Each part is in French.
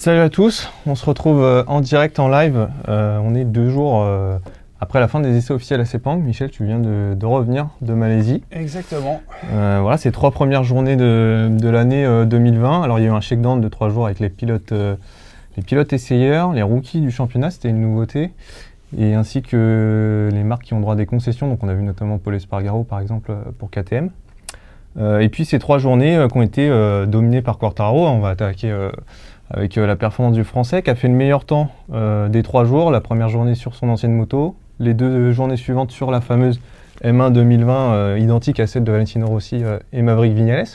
Salut à tous, on se retrouve euh, en direct en live. Euh, on est deux jours euh, après la fin des essais officiels à Sepang. Michel, tu viens de, de revenir de Malaisie. Exactement. Euh, voilà, c'est trois premières journées de, de l'année euh, 2020. Alors il y a eu un shakedown de trois jours avec les pilotes, les pilotes essayeurs, les rookies du championnat, c'était une nouveauté. Et ainsi que les marques qui ont droit à des concessions. Donc on a vu notamment Paul Espargaro par exemple pour KTM. Et puis ces trois journées qui ont été dominées par Quartaro. On va attaquer avec euh, la performance du Français qui a fait le meilleur temps euh, des trois jours. La première journée sur son ancienne moto, les deux journées suivantes sur la fameuse M1 2020 euh, identique à celle de Valentino Rossi euh, et Maverick Vignales.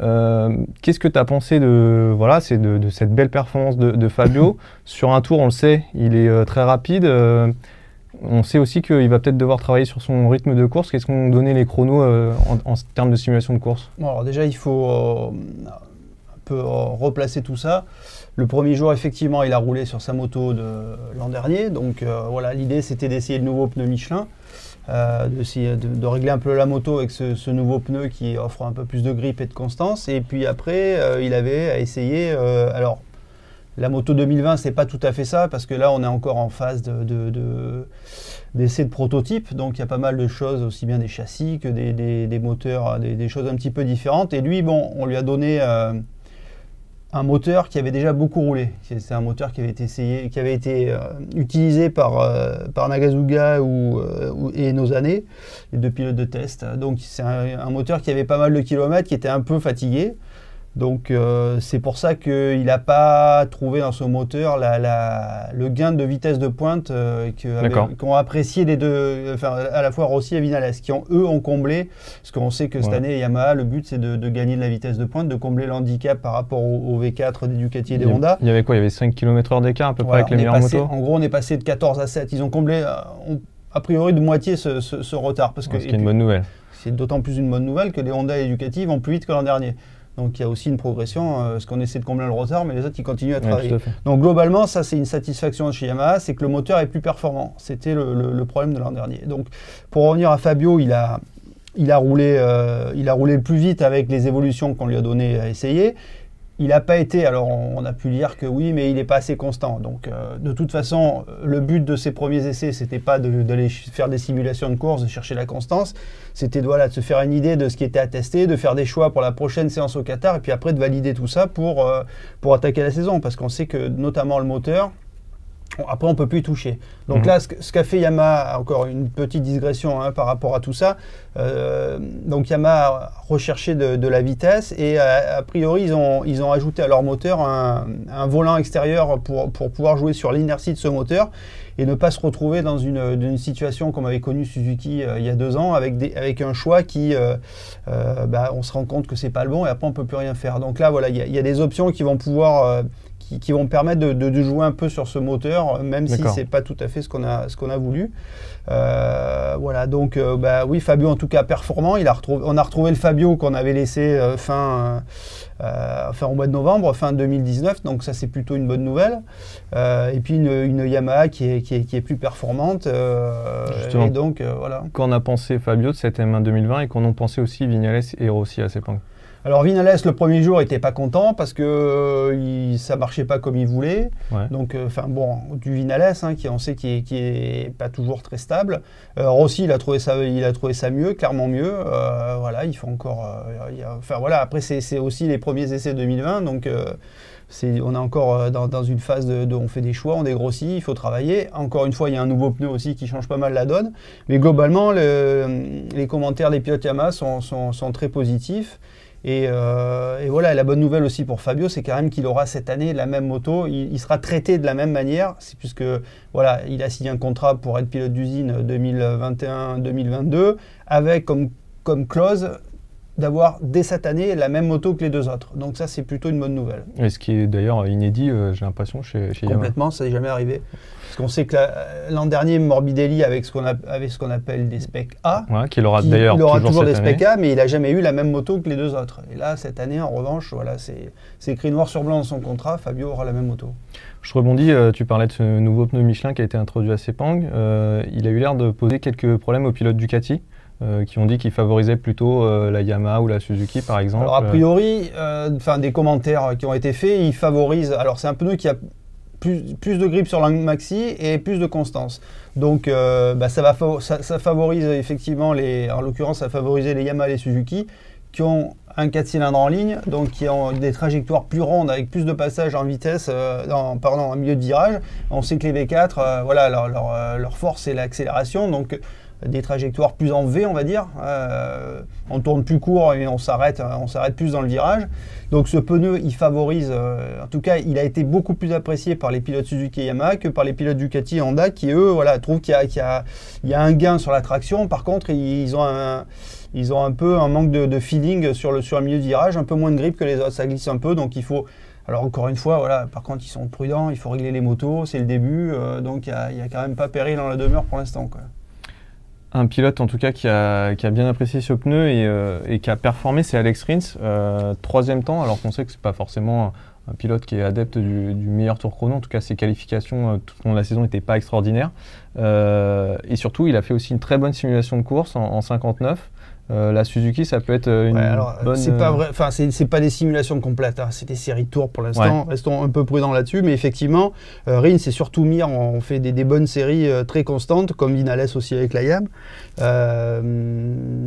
Euh, Qu'est-ce que tu as pensé de, voilà, c'est de, de cette belle performance de, de Fabio? Sur un tour, on le sait, il est euh, très rapide. euh, on sait aussi qu'il va peut-être devoir travailler sur son rythme de course. Qu'est-ce qu'ont donné les chronos euh, en, en termes de simulation de course? Alors déjà, il faut un peu euh, replacer tout ça. Le premier jour, effectivement, il a roulé sur sa moto de l'an dernier. Donc euh, voilà, l'idée, c'était d'essayer le nouveau pneu Michelin, euh, de, régler un peu la moto avec ce, nouveau pneu qui offre un peu plus de grip et de constance. Et puis après, euh, il avait essayé. euh, alors, la moto 2020, c'est pas tout à fait ça, parce que là, on est encore en phase de, de- de- d'essai de prototype. Donc, il y a pas mal de choses, aussi bien des châssis que des, moteurs, des, des choses un petit peu différentes. Et lui, bon, on lui a donné un moteur qui avait déjà beaucoup roulé. C'est un moteur qui avait été essayé, qui avait été euh, utilisé par, euh, par Nagazuga ou, euh, et nos années, les deux pilotes de test. Donc, c'est un moteur qui avait pas mal de kilomètres, qui était un peu fatigué. Donc euh, c'est pour ça qu'il n'a pas trouvé dans ce moteur la- la- le gain de vitesse de pointe euh, qu'ont apprécié les deux, enfin à la fois Rossi et Vinales, qui ont eux ont comblé, parce qu'on sait que cette Ouais. année Yamaha, le but c'est de, de gagner de la vitesse de pointe, de combler l'handicap par rapport au, au V4 des Ducati et des il Honda. il y avait quoi? Il y avait 5 km/h d'écart à peu Voilà, près avec les passé- motos? En gros on est passé de 14 à 7. Ils ont comblé euh, on- a priori de moitié ce, ce- ce retard. Parce que, Ce qui est une bonne nouvelle. c'est d'autant plus une bonne nouvelle que les Honda et les Ducati vont plus vite que l'an dernier. Donc il y a aussi une progression, euh, parce qu'on essaie de combler le retard, mais les autres ils continuent à travailler. à. Donc globalement, ça c'est une satisfaction chez Yamaha, c'est que le moteur est plus performant. C'était le, le- le problème de l'an dernier. Donc pour revenir à Fabio, il a, il a, roulé, euh, il a roulé plus vite avec les évolutions qu'on lui a donné à essayer. Il n'a pas été, alors on, a pu lire que oui, mais il n'est pas assez constant. Donc euh, de toute façon, le but de ses premiers essais, c'était pas de- d'aller ch- faire des simulations de course, de chercher la constance. C'était de, voilà, de se faire une idée de ce qui était à tester, de faire des choix pour la prochaine séance au Qatar, et puis après de valider tout ça pour, euh, pour attaquer la saison. Parce qu'on sait que notamment le moteur, après on peut plus y toucher. Donc Mhm. là, ce, qu'a fait Yamaha, encore une petite digression hein, par rapport à tout ça, euh, donc Yamaha a recherché de, de la vitesse et a, a priori ils ont, ils ont ajouté à leur moteur un, un volant extérieur pour, pour pouvoir jouer sur l'inertie de ce moteur et ne pas se retrouver dans une, situation comme avait connu Suzuki euh, il y a deux ans avec, des, avec un choix qui, euh, euh, bah, on se rend compte que c'est pas le bon et après on peut plus rien faire. Donc là voilà, il y, a- il y a des options qui vont pouvoir euh, qui, qui vont permettre de, de- de jouer un peu sur ce moteur, même si c'est pas tout à fait ce qu'on a, ce qu'on a voulu. Euh, voilà, donc euh, bah, oui, Fabio en tout cas performant. Il a retrouvé, on a retrouvé le Fabio qu'on avait laissé euh, fin, fin au mois de novembre, fin 2019, donc ça c'est plutôt une bonne nouvelle. Et puis une, une Yamaha qui est, qui est, qui est plus performante. Justement. et donc voilà. Qu'en a pensé Fabio de cette M1 2020 et qu'en ont pensé aussi Vignales et Rossi à Sepang Alors Vinales le premier jour était pas content parce que euh, il, ça marchait pas comme il voulait. Ouais. Donc euh, enfin bon du Vinales hein, qui on sait qui est, qui est pas toujours très stable. Euh, Rossi il a trouvé ça il a trouvé ça mieux clairement mieux. Euh, voilà il faut encore enfin voilà après c'est aussi les premiers essais 2020 donc c'est, on est encore dans, dans une phase de, de- on fait des choix, on dégrossit, il faut travailler. Encore une fois, il y a un nouveau pneu aussi qui change pas mal la donne. Mais globalement, le- les commentaires des pilotes Yamaha sont, sont- sont très positifs. Et, euh, et voilà, et la bonne nouvelle aussi pour Fabio, c'est quand même qu'il aura cette année la même moto. Il, sera traité de la même manière, puisque voilà, il a signé un contrat pour être pilote d'usine 2021-2022, avec comme, comme clause d'avoir dès cette année la même moto que les deux autres. Donc ça, c'est plutôt une bonne nouvelle. Et ce qui est d'ailleurs inédit, euh, j'ai l'impression, chez, chez Yamaha. Complètement, ça n'est jamais arrivé. Parce qu'on sait que la- l'an dernier, Morbidelli avec ce qu'on a- avait ce qu'on appelle des specs A. Ouais, qu'il aura d'ailleurs il aura toujours, toujours, des specs A, mais il n'a jamais eu la même moto que les deux autres. Et là, cette année, en revanche, voilà, c'est c'est écrit noir sur blanc dans son contrat, Fabio aura la même moto. Je rebondis, euh, tu parlais de ce nouveau pneu Michelin qui a été introduit à Sepang. Euh, il a eu l'air de poser quelques problèmes aux pilotes Ducati, euh, qui ont dit qu'il favorisait plutôt euh, la Yamaha ou la Suzuki, par exemple. Alors a priori, euh, des commentaires qui ont été faits, ils favorisent. Alors c'est un pneu qui a plus, de grip sur la maxi et plus de constance. Donc bah, ça, va ça, favorise effectivement les. En l'occurrence, ça favorisait les Yamaha et les Suzuki qui ont un 4 cylindres en ligne, donc qui ont des trajectoires plus rondes avec plus de passages en vitesse, pardon, en milieu de virage. On sait que les V4, euh, voilà, leur, force c'est l'accélération, donc des trajectoires plus en V, on va dire. Euh, on tourne plus court et on s'arrête, euh, on s'arrête plus dans le virage. Donc ce pneu, il favorise, euh, en tout cas, il a été beaucoup plus apprécié par les pilotes Suzuki et Yamaha que par les pilotes Ducati et Honda qui, eux, voilà, trouvent qu'il y, a- un gain sur la traction. Par contre, ils ont un, peu un manque de, feeling sur le, milieu de virage, un peu moins de grip que les autres. Ça glisse un peu, donc il faut. Alors encore une fois, voilà, par contre, ils sont prudents, il faut régler les motos, c'est le début, donc il n'y a, a quand même pas péril dans la demeure pour l'instant. Un pilote en tout cas qui a, bien apprécié ce pneu et, euh, et qui a performé, c'est Alex Rins. Euh, troisième temps, alors qu'on sait que c'est pas forcément un, pilote qui est adepte du, meilleur tour chrono. En tout cas, ses qualifications euh, tout au long de la saison n'étaient pas extraordinaires. Et surtout, il a fait aussi une très bonne simulation de course en 59. Euh, la Suzuki, ça peut être euh, une Ouais, alors, bonne. c'est pas euh, vrai, enfin, c'est c'est pas des simulations complètes, hein, c'est des séries de tours pour l'instant. Restons un peu prudents là-dessus, mais effectivement, euh, Rins et surtout Mir ont fait des, des bonnes séries euh, très constantes, comme Vinales aussi avec la YAM.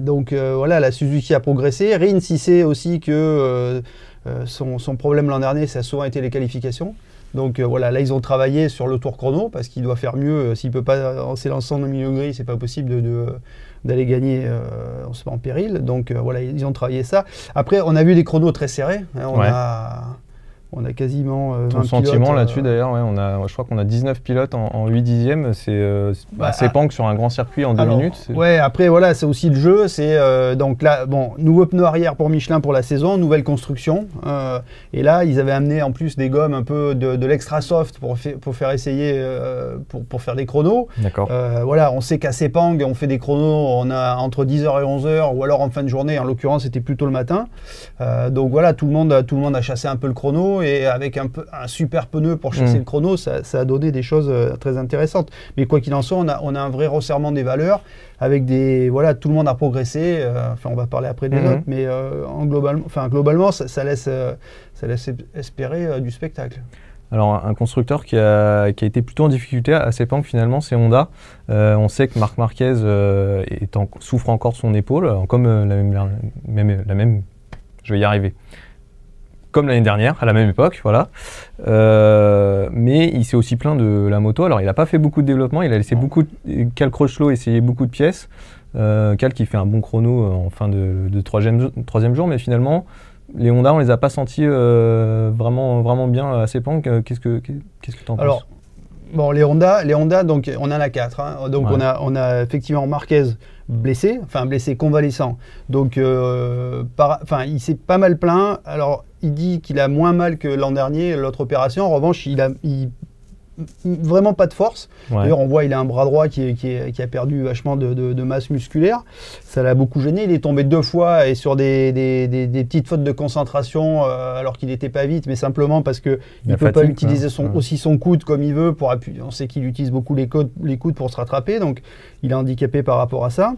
Donc voilà, la Suzuki a progressé. Rins, il sait aussi que son, son problème l'an dernier, ça a souvent été les qualifications. Donc euh, voilà, là ils ont travaillé sur le tour chrono parce qu'il doit faire mieux. euh, S'il peut pas en s'élançant dans le milieu gris, c'est pas possible de- de, d'aller gagner euh, on se met en péril. Donc euh, voilà, ils ont travaillé ça. Après, on a vu des chronos très serrés. hein, on, Ouais. a, on a quasiment. euh, Ton 20 sentiment pilotes, euh, là-dessus d'ailleurs, ouais, on a, je crois qu'on a 19 pilotes en, en 8 dixièmes, c'est euh, Bah, Pang sur un grand circuit en 2 Alors, minutes. Ouais, après voilà, c'est aussi le jeu. C'est donc là, bon, nouveau pneu arrière pour Michelin pour la saison, nouvelle construction. et là, ils avaient amené en plus des gommes un peu de, de l'extra soft pour, fa- pour faire essayer, pour, pour faire des chronos. D'accord. Voilà, on sait qu'à Sepang, on fait des chronos, on a entre 10h et 11h, ou alors en fin de journée. En l'occurrence, c'était plutôt le matin. Donc voilà, tout le monde, tout le monde a chassé un peu le chrono et avec un, peu, un super pneu pour chasser Mm. le chrono, ça, ça a donné des choses euh, très intéressantes. Mais quoi qu'il en soit, on a, on a un vrai resserrement des valeurs avec des voilà, tout le monde a progressé. euh, enfin, on va parler après des Mhm. autres, mais euh, en globalement, enfin globalement, ça, ça laisse, ça laisse espérer du spectacle. Alors, un constructeur qui a, qui a été plutôt en difficulté à Sepang, finalement, c'est Honda. Euh, on sait que Marc Marquez euh, est en- souffre encore de son épaule, comme euh, la, même, la, même, la même- Je vais y arriver. Comme l'année dernière, à la même époque, voilà. Euh, mais il s'est aussi plaint de la moto. Alors, il n'a pas fait beaucoup de développement, il a laissé beaucoup de. Cal Crutchlow essayer beaucoup de pièces. Euh, Cal qui fait un bon chrono euh, en fin de, de troisième, troisième jour, mais finalement, les Honda, on les a pas sentis euh, vraiment, vraiment bien à Sepang. Euh, Qu'est-ce que qu'est-ce que tu en penses? Alors, bon, les Honda, les Honda, donc on en a quatre. hein. Donc Ouais. on a, on a effectivement Marquez blessé, enfin blessé convalescent. Donc, euh, enfin, il s'est pas mal plaint. Alors, il dit qu'il a moins mal que l'an dernier, l'autre opération. En revanche, il a vraiment pas de force. Ouais. D'ailleurs, on voit il a un bras droit qui, est- qui, est- qui a perdu vachement de, de- de masse musculaire. Ça l'a beaucoup gêné. Il est tombé deux fois et sur des, des- des- des petites fautes de concentration euh, alors qu'il n'était pas vite, mais simplement parce que il La ne peut pas utiliser son, Ouais. aussi son coude comme il veut pour appuyer. On sait qu'il utilise beaucoup les coudes, les coudes pour se rattraper, donc il est handicapé par rapport à ça.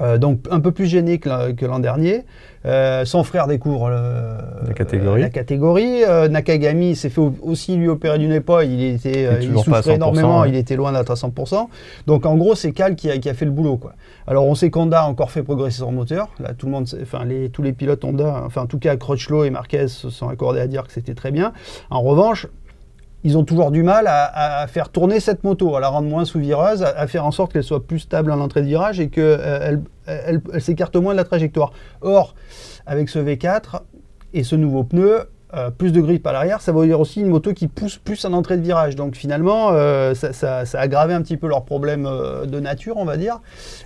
Euh, donc un peu plus gêné que l'an- dernier. Euh, son frère découvre le- La catégorie. euh, la catégorie. Nakagami s'est fait au- aussi lui opérer d'une épaule. Il était, il souffrait 100%, énormément. ouais. Il était loin d'être à 100%. Donc en gros, c'est Cal qui a, qui a fait le boulot. Quoi. Alors on sait qu'Honda a encore fait progresser son moteur. Là, tout le monde, enfin les, tous les pilotes Honda, enfin en tout cas Crutchlow et Marquez se sont accordés à dire que c'était très bien. En revanche, ils ont toujours du mal à, à faire tourner cette moto, à la rendre moins sous-vireuse, à, à faire en sorte qu'elle soit plus stable à l'entrée de virage et qu'elle elle, elle- elle s'écarte moins de la trajectoire. Or, avec ce V4 et ce nouveau pneu, euh, plus de grip à l'arrière, ça veut dire aussi une moto qui pousse plus en entrée de virage. Donc finalement, euh, ça, a aggravé un petit peu leurs problèmes euh, de nature, on va dire.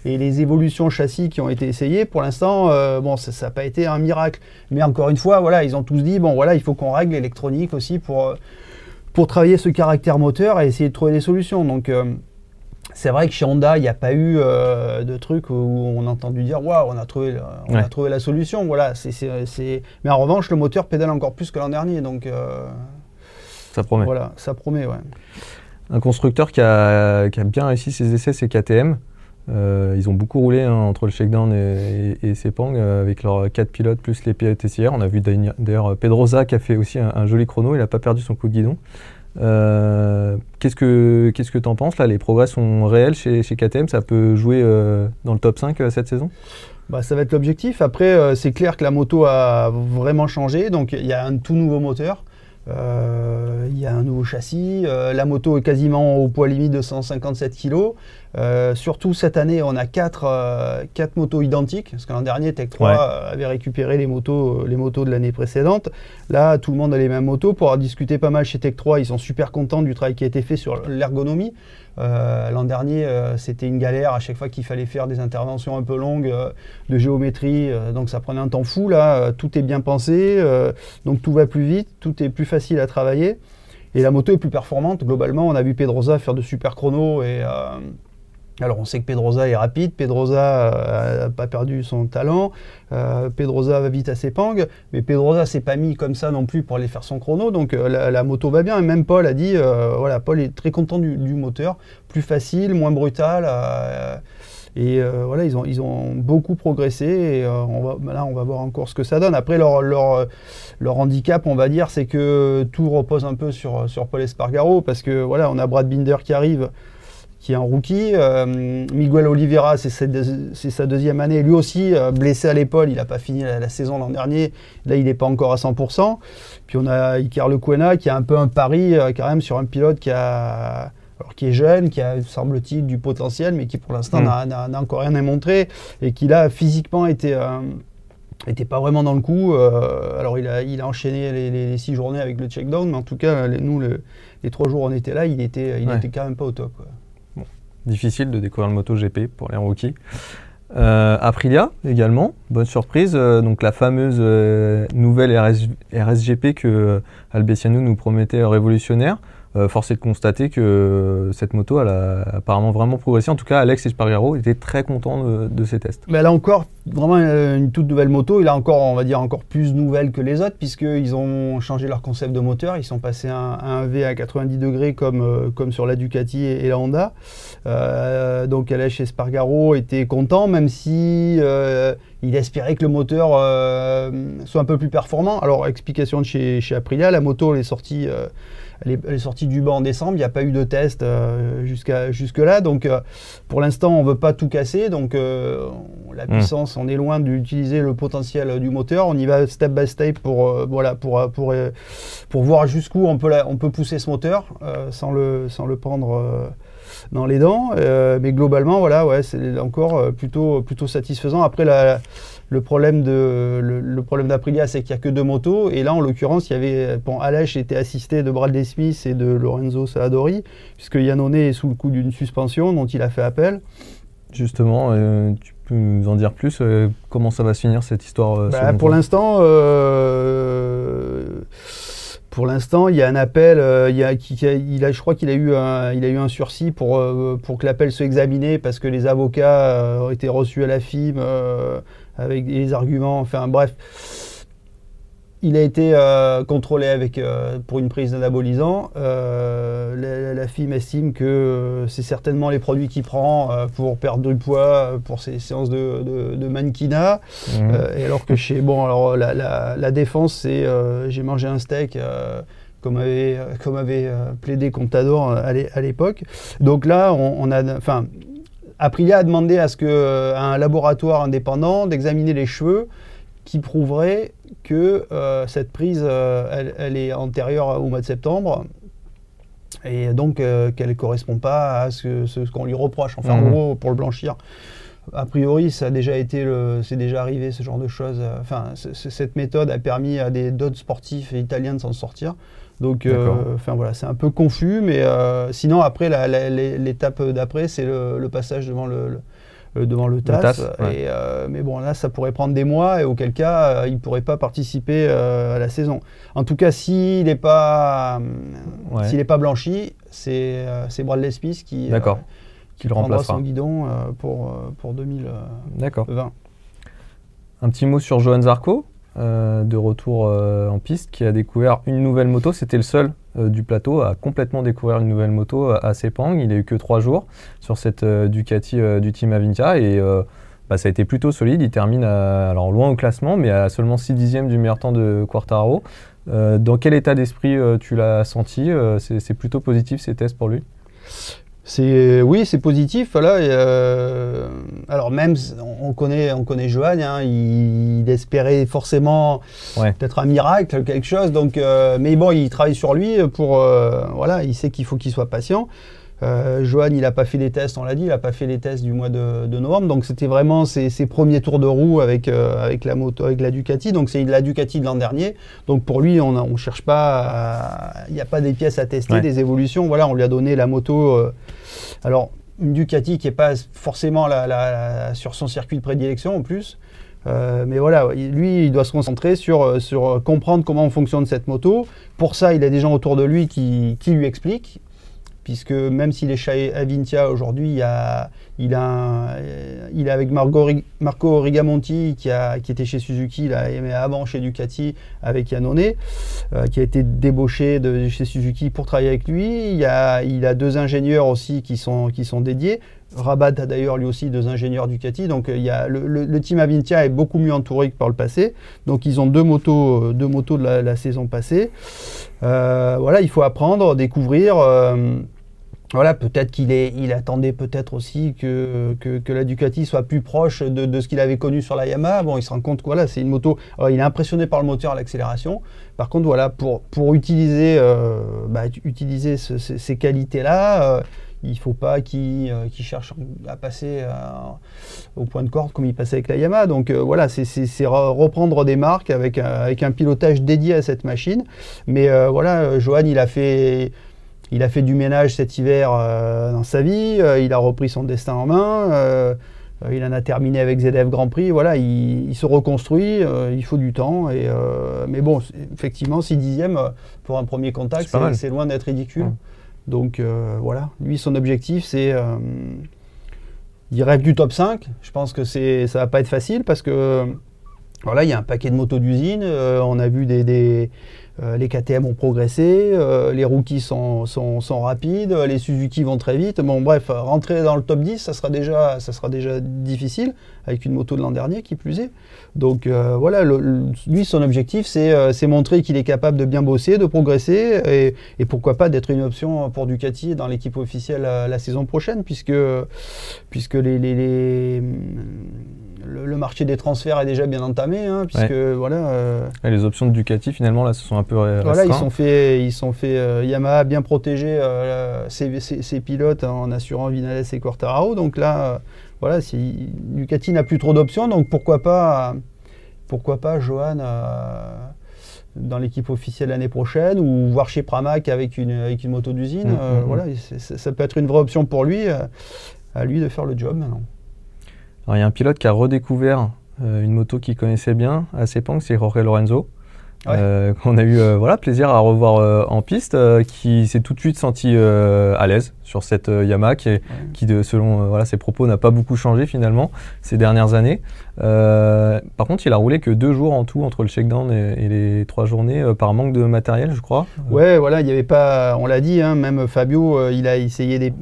Et les évolutions châssis qui ont été essayées, pour l'instant, bon, ça n'a pas été un miracle. Mais encore une fois, voilà, ils ont tous dit, bon voilà, il faut qu'on règle l'électronique aussi pour, pour travailler ce caractère moteur et essayer de trouver des solutions. Donc c'est vrai que chez Honda, il n'y a pas eu euh, de truc où on a entendu dire waouh, on a trouvé, on a trouvé la solution. Voilà, c'est, Mais en revanche, le moteur pédale encore plus que l'an dernier, donc. Euh, ça promet. Voilà, ça promet, ouais. Un constructeur qui a, bien réussi ses essais, c'est KTM. Euh, ils ont beaucoup roulé hein, entre le shakedown et, et, Sepang avec leurs quatre pilotes plus les essayeurs. On a vu d'ailleurs Pedroza qui a fait aussi un, un joli chrono, il n'a pas perdu son coup de guidon. Euh, qu'est-ce que qu'est-ce que en penses là? Les progrès sont réels chez, KTM Ça peut jouer euh, dans le top 5 euh, cette saison? Bah, ça va être l'objectif. Après, c'est clair que la moto a vraiment changé. Donc, il y a un tout nouveau moteur. Euh, il y a un nouveau châssis. Euh, la moto est quasiment au poids limite de 157 kg. Euh, surtout cette année, on a 4, quatre motos identiques. Parce que l'an dernier, Tech 3 avait récupéré les motos, les motos de l'année précédente. Là, tout le monde a les mêmes motos. Pour avoir discuté pas mal chez Tech 3, ils sont super contents du travail qui a été fait sur l'ergonomie. Euh, l'an dernier, euh, c'était une galère à chaque fois qu'il fallait faire des interventions un peu longues euh, de géométrie, donc ça prenait un temps fou. Là, tout est bien pensé, donc tout va plus vite, tout est plus facile à travailler. Et la moto est plus performante. Globalement, on a vu Pedrosa faire de super chronos et alors on sait que Pedrosa est rapide, Pedrosa n'a euh, pas perdu son talent, euh, Pedrosa va vite à ses pangs, mais Pedrosa s'est pas mis comme ça non plus pour aller faire son chrono, donc euh, la, moto va bien. Et même Paul a dit, voilà, Paul est très content du, moteur, plus facile, moins brutal. et voilà, ils ont, ils ont beaucoup progressé. Et on va, là, on va voir encore ce que ça donne. Après, leur, leur, leur handicap, on va dire, c'est que tout repose un peu sur, sur Paul Espargaro, parce que voilà, on a Brad Binder qui arrive qui est un rookie. Euh, Miguel Oliveira, c'est sa deuxième année. Lui aussi, euh, blessé à l'épaule, il n'a pas fini la, saison l'an dernier. Là, il n'est pas encore à 100%. Puis on a Icar Lecuena, qui a un peu un pari euh, quand même sur un pilote qui, a, alors, qui est jeune, qui a, semble-t-il, du potentiel, mais qui pour l'instant mm. n'a encore rien à montrer. Et qui là, physiquement, était n'était pas vraiment dans le coup. alors il a, il a enchaîné les, six journées avec le check-down, mais en tout cas, nous, les trois jours où on était là, il était, il était quand même pas au top difficile de découvrir le MotoGP pour les rookies. Euh, Aprilia également, bonne surprise. Euh, donc la fameuse euh, nouvelle RSGP que Albessiano nous promettait révolutionnaire. Euh, force est de constater que cette moto, elle a apparemment vraiment progressé. En tout cas, Alex Espargaro était très content de, ces tests. Mais elle a encore vraiment une toute nouvelle moto. Il a encore, on va dire, encore plus nouvelle que les autres, puisqu'ils ont changé leur concept de moteur. Ils sont passés à un, V à 90 degrés comme, euh, comme sur la Ducati et, la Honda. Euh, donc Alex Espargaro était content, même si il espérait que le moteur soit un peu plus performant. Alors, explication de chez, chez Aprilia, la moto elle est sortie elle est, sortie du banc en décembre, il n'y a pas eu de test euh, jusqu'à jusque-là. Donc euh, pour l'instant, on ne veut pas tout casser. Donc euh, la hmm. puissance, on est loin d'utiliser le potentiel du moteur. On y va step by step pour, voilà, pour, pour, pour voir jusqu'où on peut, on peut pousser ce moteur sans, le, sans le prendre dans les dents. mais globalement, voilà, ouais, c'est encore plutôt, plutôt satisfaisant. Après, la, le problème de le, problème d'Aprilia, c'est qu'il n'y a que deux motos. Et là, en l'occurrence, il y avait bon, Alèche était assisté de Bradley Smith et de Lorenzo Saadori, puisque Yannone est sous le coup d'une suspension dont il a fait appel. Justement, euh, tu peux nous en dire plus euh, Comment ça va se finir cette histoire euh, bah, Pour l'instant, pour l'instant, il y a un appel. il, a, il a, je crois qu'il a eu un, il a eu un sursis pour pour que l'appel soit examiné parce que les avocats ont été reçus à la FIM avec des arguments, enfin bref. Il a été euh, contrôlé avec, euh, pour une prise d'anabolisant. Euh, la, FIM estime que c'est certainement les produits qu'il prend pour perdre du poids, pour ses séances de, de, mannequinat. Mmh. et alors que chez. Bon, alors la, défense, c'est j'ai mangé un steak comme avait, comme avait plaidé Contador à l'époque. Donc là, on, on a. Enfin, Aprilia a demandé à ce que un laboratoire indépendant d'examiner les cheveux qui prouverait que euh, cette prise, euh, elle, est antérieure au mois de septembre et donc euh, qu'elle ne correspond pas à ce, qu'on lui reproche, enfin en mmh. gros pour le blanchir. a priori, ça a déjà été, c'est déjà arrivé ce genre de choses. Enfin, cette méthode a permis à des d'autres sportifs italiens de s'en sortir. Donc, enfin voilà, c'est un peu confus, mais sinon après, l'étape d'après, c'est le, passage devant le devant le TAS. et, euh, mais bon, là, ça pourrait prendre des mois et auquel cas, euh, il ne pourrait pas participer à la saison. En tout cas, s'il n'est pas, s'il est pas blanchi, c'est Bradley Smith qui, qui le prendra son guidon pour, pour 2020. Un petit mot sur Johan Zarco, de retour en piste, qui a découvert une nouvelle moto. C'était le seul euh, du plateau à complètement découvrir une nouvelle moto à Sepang. Il a eu que trois jours sur cette euh, Ducati euh, du team Avintia et bah, ça a été plutôt solide. Il termine alors loin au classement, mais à seulement 6 dixièmes du meilleur temps de Quartaro. dans quel état d'esprit tu l'as senti C'est plutôt positif ces tests pour lui? C'est oui, c'est positif. Voilà. Euh, alors même, on connaît, on connaît Johan. Hein, il, espérait forcément peut-être un miracle, quelque chose. Donc, euh, mais bon, il travaille sur lui pour euh, voilà. Il sait qu'il faut qu'il soit patient. Euh, Johan, il n'a pas fait les tests, on l'a dit, il n'a pas fait les tests du mois de, novembre. Donc c'était vraiment ses, premiers tours de roue avec, euh, avec la moto, avec la Ducati. Donc c'est la Ducati de l'an dernier. Donc pour lui, on ne cherche pas, il n'y a pas des pièces à tester, des évolutions. Voilà, on lui a donné la moto. Euh, alors une Ducati qui n'est pas forcément sur son circuit de prédilection en plus. mais voilà, lui, il doit se concentrer sur, sur comprendre comment fonctionne cette moto. Pour ça, il a des gens autour de lui qui, qui lui expliquent puisque même s'il est chez Avintia aujourd'hui, il, a, il, a il est avec Marco Rigamonti qui, a, qui était chez Suzuki, mais avant chez Ducati avec Yannone, euh, qui a été débauché de chez Suzuki pour travailler avec lui. Il, a, il a deux ingénieurs aussi qui sont, qui sont dédiés. Rabat a d'ailleurs lui aussi deux ingénieurs Ducati. Donc il y a le, team Avintia est beaucoup mieux entouré que par le passé. Donc ils ont deux motos, deux motos de la, saison passée. Euh, voilà, il faut apprendre, découvrir. Euh, voilà, peut-être qu'il il attendait peut-être aussi que, que, la Ducati soit plus proche de, ce qu'il avait connu sur la Yamaha. Bon, il se rend compte que voilà, c'est une moto. il est impressionné par le moteur à l'accélération. Par contre, voilà, pour, pour utiliser, euh, bah, utiliser ces qualités-là, euh, il ne faut pas qu'il euh, cherche à passer au point de corde comme il passait avec la Yamaha. Donc voilà, c'est reprendre des marques avec, avec un pilotage dédié à cette machine. Mais voilà, Johan, il a fait il a fait du ménage cet hiver euh, dans sa vie, euh, il a repris son destin en main, euh, il en a terminé avec ZF Grand Prix, voilà, il, se reconstruit, il faut du temps. Et, mais bon, effectivement, 6 dixièmes pour un premier contact, c'est loin d'être ridicule. Donc voilà, lui, son objectif, c'est... il rêve du top 5. Je pense que ça ne va pas être facile parce que voilà, il y a un paquet de motos d'usine. on a vu des euh, les KTM ont progressé, euh, les rookies sont, sont, rapides, les Suzuki vont très vite. Bon, bref, rentrer dans le top 10, ça sera déjà, ça sera déjà difficile avec une moto de l'an dernier qui plus est. Donc euh, voilà, lui, son objectif, c'est montrer qu'il est capable de bien bosser, de progresser et, pourquoi pas d'être une option pour Ducati dans l'équipe officielle la, saison prochaine, puisque, puisque les le, marché des transferts est déjà bien entamé, hein, puisque voilà. Euh, les options de Ducati finalement là se sont un peu restreintes. Voilà, ils sont fait, ils sont fait euh, Yamaha bien protéger euh, ses, pilotes en assurant Vinales et Quartararo. Donc là, voilà, si Ducati n'a plus trop d'options, donc pourquoi pas, pourquoi pas Johan dans l'équipe officielle l'année prochaine ou voir chez Pramac avec une, avec une moto d'usine. Mm, mm, mm. voilà, ça peut être une vraie option pour lui, à lui de faire le job maintenant il y a un pilote qui a redécouvert euh, une moto qu'il connaissait bien à Sepang, c'est Jorge Lorenzo. Euh, qu'on a eu euh, voilà, plaisir à revoir en piste, qui s'est tout de suite senti à l'aise sur cette Yamaha, qui, qui de, selon voilà, ses propos, n'a pas beaucoup changé finalement ces dernières années. par contre, il a roulé que deux jours en tout entre le shakedown et, les trois journées par manque de matériel, je crois. Ouais, voilà, il y avait pas, on l'a dit, hein, même Fabio, il a essayé des,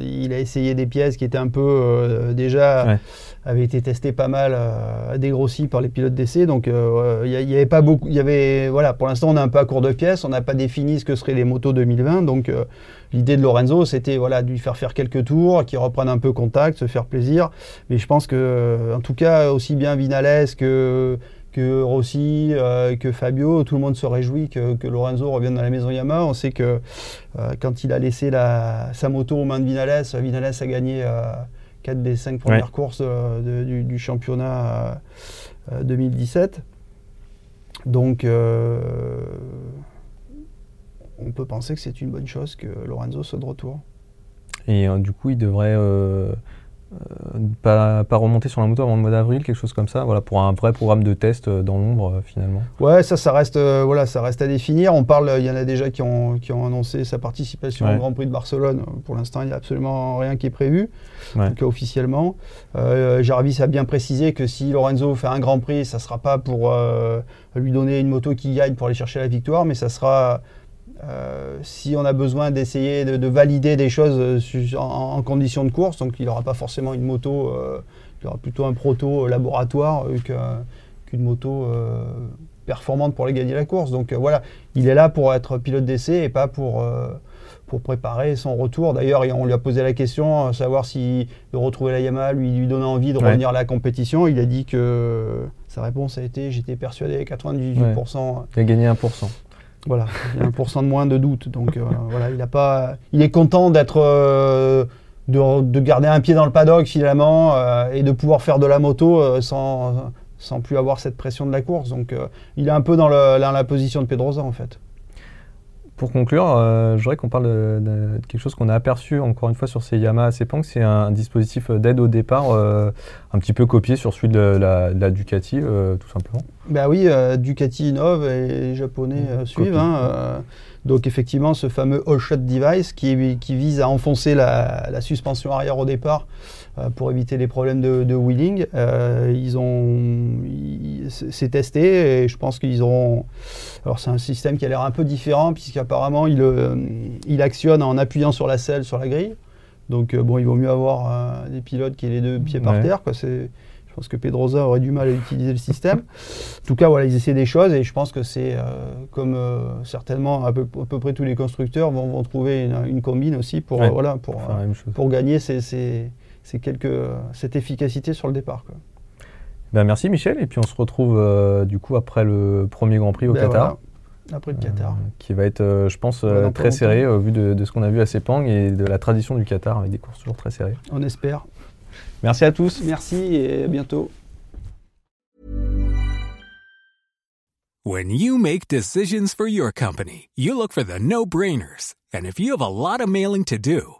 il a essayé des pièces qui étaient un peu déjà avait été testé pas mal, euh, dégrossi par les pilotes d'essai. Donc euh, il n'y avait pas beaucoup. Il y avait voilà, pour l'instant on est un peu à court de pièces. On n'a pas défini ce que seraient les motos 2020. Donc euh, l'idée de Lorenzo, c'était voilà de lui faire faire quelques tours, qu'il reprenne un peu contact, se faire plaisir. Mais je pense que en tout cas aussi bien Vinales que que Rossi, que Fabio, tout le monde se réjouit que, que, Lorenzo revienne dans la maison Yamaha. On sait que quand il a laissé la, sa moto aux mains de Vinales, Vinales a gagné 4 des 5 premières courses du, championnat 2017. Donc, on peut penser que c'est une bonne chose que Lorenzo soit de retour. Et du coup, il devrait euh, pas, pas, remonter sur la moto avant le mois d'avril, quelque chose comme ça, voilà, pour un vrai programme de test euh, dans l'ombre euh, finalement. Ouais, ça, ça reste, voilà, ça reste à définir. On parle, il y en a déjà qui ont, qui ont annoncé sa participation au Grand Prix de Barcelone. Pour l'instant, il n'y a absolument rien qui est prévu, en tout cas officiellement. Jarvis a bien précisé que si Lorenzo fait un Grand Prix, ça ne sera pas pour lui donner une moto qui gagne pour aller chercher la victoire, mais ça sera euh, si on a besoin d'essayer de, valider des choses euh, en, en, conditions de course, donc il n'aura pas forcément une moto, euh, il aura plutôt un proto laboratoire qu'une moto performante pour aller gagner la course. Donc voilà, il est là pour être pilote d'essai et pas pour, pour préparer son retour. D'ailleurs, on lui a posé la question, savoir si de retrouver la Yamaha lui, lui donnait envie de revenir à la compétition. Il a dit que sa réponse a été j'étais persuadé 98%. Il a gagné 1%. Voilà, il y a un pourcent de moins de doute. Donc euh, voilà, il a pas, il est content d'être, euh, de, garder un pied dans le paddock finalement euh, et de pouvoir faire de la moto sans, sans plus avoir cette pression de la course. Donc il est un peu dans, le, dans la position de Pedrosa en fait. Pour conclure, euh, je voudrais qu'on parle de, quelque chose qu'on a aperçu encore une fois sur ces Yamaha Sepang. C'est un, dispositif d'aide au départ, euh, un petit peu copié sur celui de la, Ducati, euh, tout simplement. Ben oui, Ducati innove et les Japonais suivent. Hein, donc effectivement, ce fameux all-shot device qui, qui, vise à enfoncer la, suspension arrière au départ pour éviter les problèmes de, wheeling. Euh, ils ont, c'est testé et je pense qu'ils auront. Alors c'est un système qui a l'air un peu différent puisqu'apparemment il, euh, il actionne en appuyant sur la selle sur la grille. Donc bon, il vaut mieux avoir des pilotes qui aient les deux pieds par terre. Quoi. C'est, je pense que Pedrosa aurait du mal à utiliser le système. En tout cas, voilà, ils essaient des choses et je pense que c'est comme certainement à peu, à peu, près tous les constructeurs vont, vont trouver une, combine aussi pour, voilà, pour, pour gagner ces, ces, c'est quelques, cette efficacité sur le départ. Quoi. Ben merci Michel, et puis on se retrouve euh, du coup après le premier Grand Prix au ben Qatar. Après le Qatar. Euh, qui va être, euh, je pense, très serré au vu de, de, ce qu'on a vu à Sepang et de la tradition du Qatar avec des courses toujours très serrées. On espère. Merci à tous. Merci et à bientôt. When you make decisions for your company, you look for the no-brainers. And if you have a lot of mailing to do,